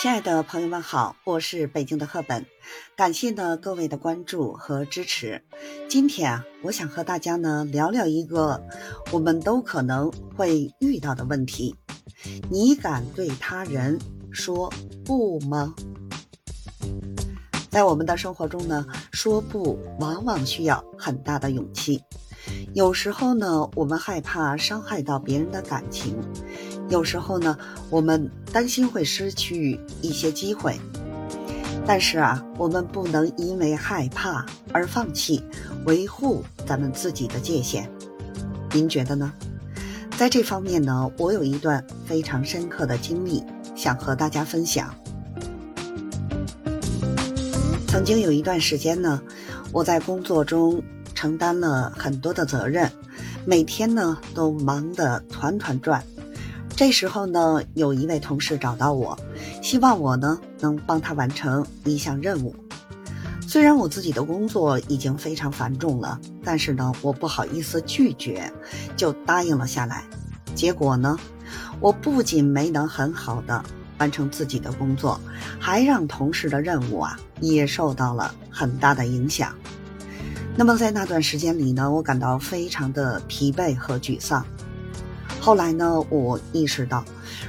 亲爱的朋友们好，我是北京的赫本，感谢呢各位的关注和支持。今天啊，我想和大家呢聊聊一个我们都可能会遇到的问题：你敢对他人说不吗？在我们的生活中呢，说不往往需要很大的勇气。有时候呢，我们害怕伤害到别人的感情；有时候呢，我们担心会失去一些机会。但是啊，我们不能因为害怕而放弃维护咱们自己的界限。您觉得呢？在这方面呢，我有一段非常深刻的经历，想和大家分享。曾经有一段时间呢，我在工作中。承担了很多的责任，每天呢都忙得团团转。这时候呢，有一位同事找到我，希望我呢能帮他完成一项任务。虽然我自己的工作已经非常繁重了，但是呢，我不好意思拒绝，就答应了下来。结果呢，我不仅没能很好的完成自己的工作，还让同事的任务啊也受到了很大的影响。那么在那段时间里呢，我感到非常的疲惫和沮丧。后来呢，我意识到，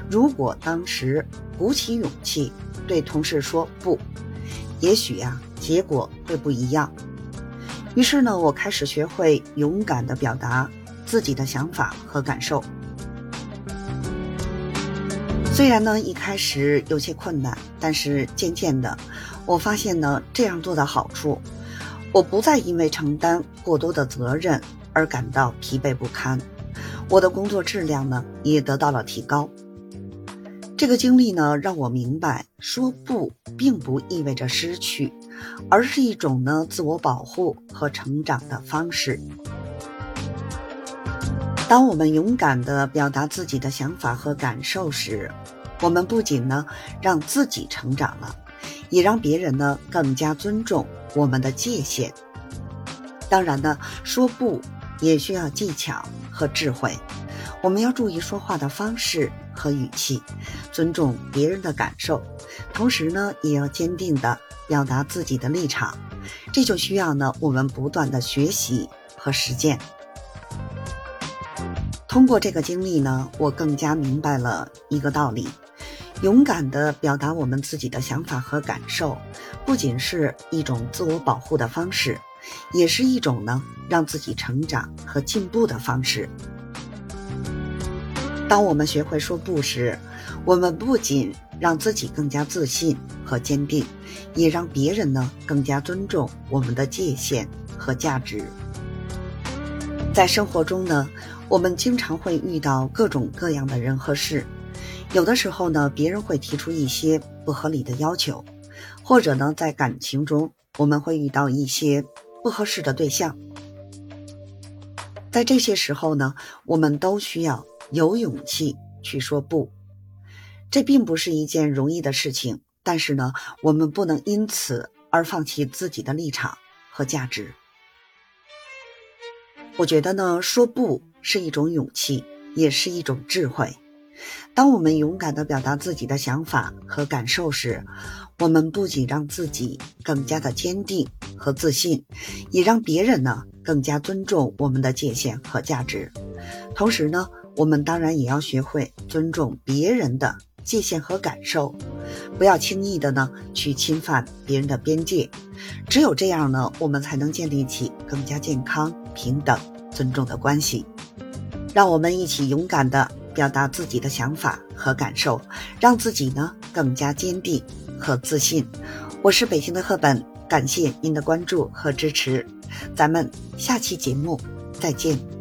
如果当时鼓起勇气对同事说不，也许呀，结果会不一样。于是呢，我开始学会勇敢的表达自己的想法和感受。虽然呢，一开始有些困难，但是渐渐的，我发现呢，这样做的好处。我不再因为承担过多的责任而感到疲惫不堪，我的工作质量呢也得到了提高。这个经历呢让我明白，说不并不意味着失去，而是一种呢自我保护和成长的方式。当我们勇敢地表达自己的想法和感受时，我们不仅呢让自己成长了。也让别人呢更加尊重我们的界限。当然呢，说不也需要技巧和智慧。我们要注意说话的方式和语气，尊重别人的感受，同时呢，也要坚定的表达自己的立场。这就需要呢我们不断的学习和实践。通过这个经历呢，我更加明白了一个道理。勇敢地表达我们自己的想法和感受，不仅是一种自我保护的方式，也是一种呢让自己成长和进步的方式。当我们学会说不时，我们不仅让自己更加自信和坚定，也让别人呢更加尊重我们的界限和价值。在生活中呢，我们经常会遇到各种各样的人和事。有的时候呢，别人会提出一些不合理的要求，或者呢，在感情中我们会遇到一些不合适的对象。在这些时候呢，我们都需要有勇气去说不。这并不是一件容易的事情，但是呢，我们不能因此而放弃自己的立场和价值。我觉得呢，说不是一种勇气，也是一种智慧。当我们勇敢地表达自己的想法和感受时，我们不仅让自己更加的坚定和自信，也让别人呢更加尊重我们的界限和价值。同时呢，我们当然也要学会尊重别人的界限和感受，不要轻易的呢去侵犯别人的边界。只有这样呢，我们才能建立起更加健康、平等、尊重的关系。让我们一起勇敢的。表达自己的想法和感受，让自己呢更加坚定和自信。我是北京的赫本，感谢您的关注和支持，咱们下期节目再见。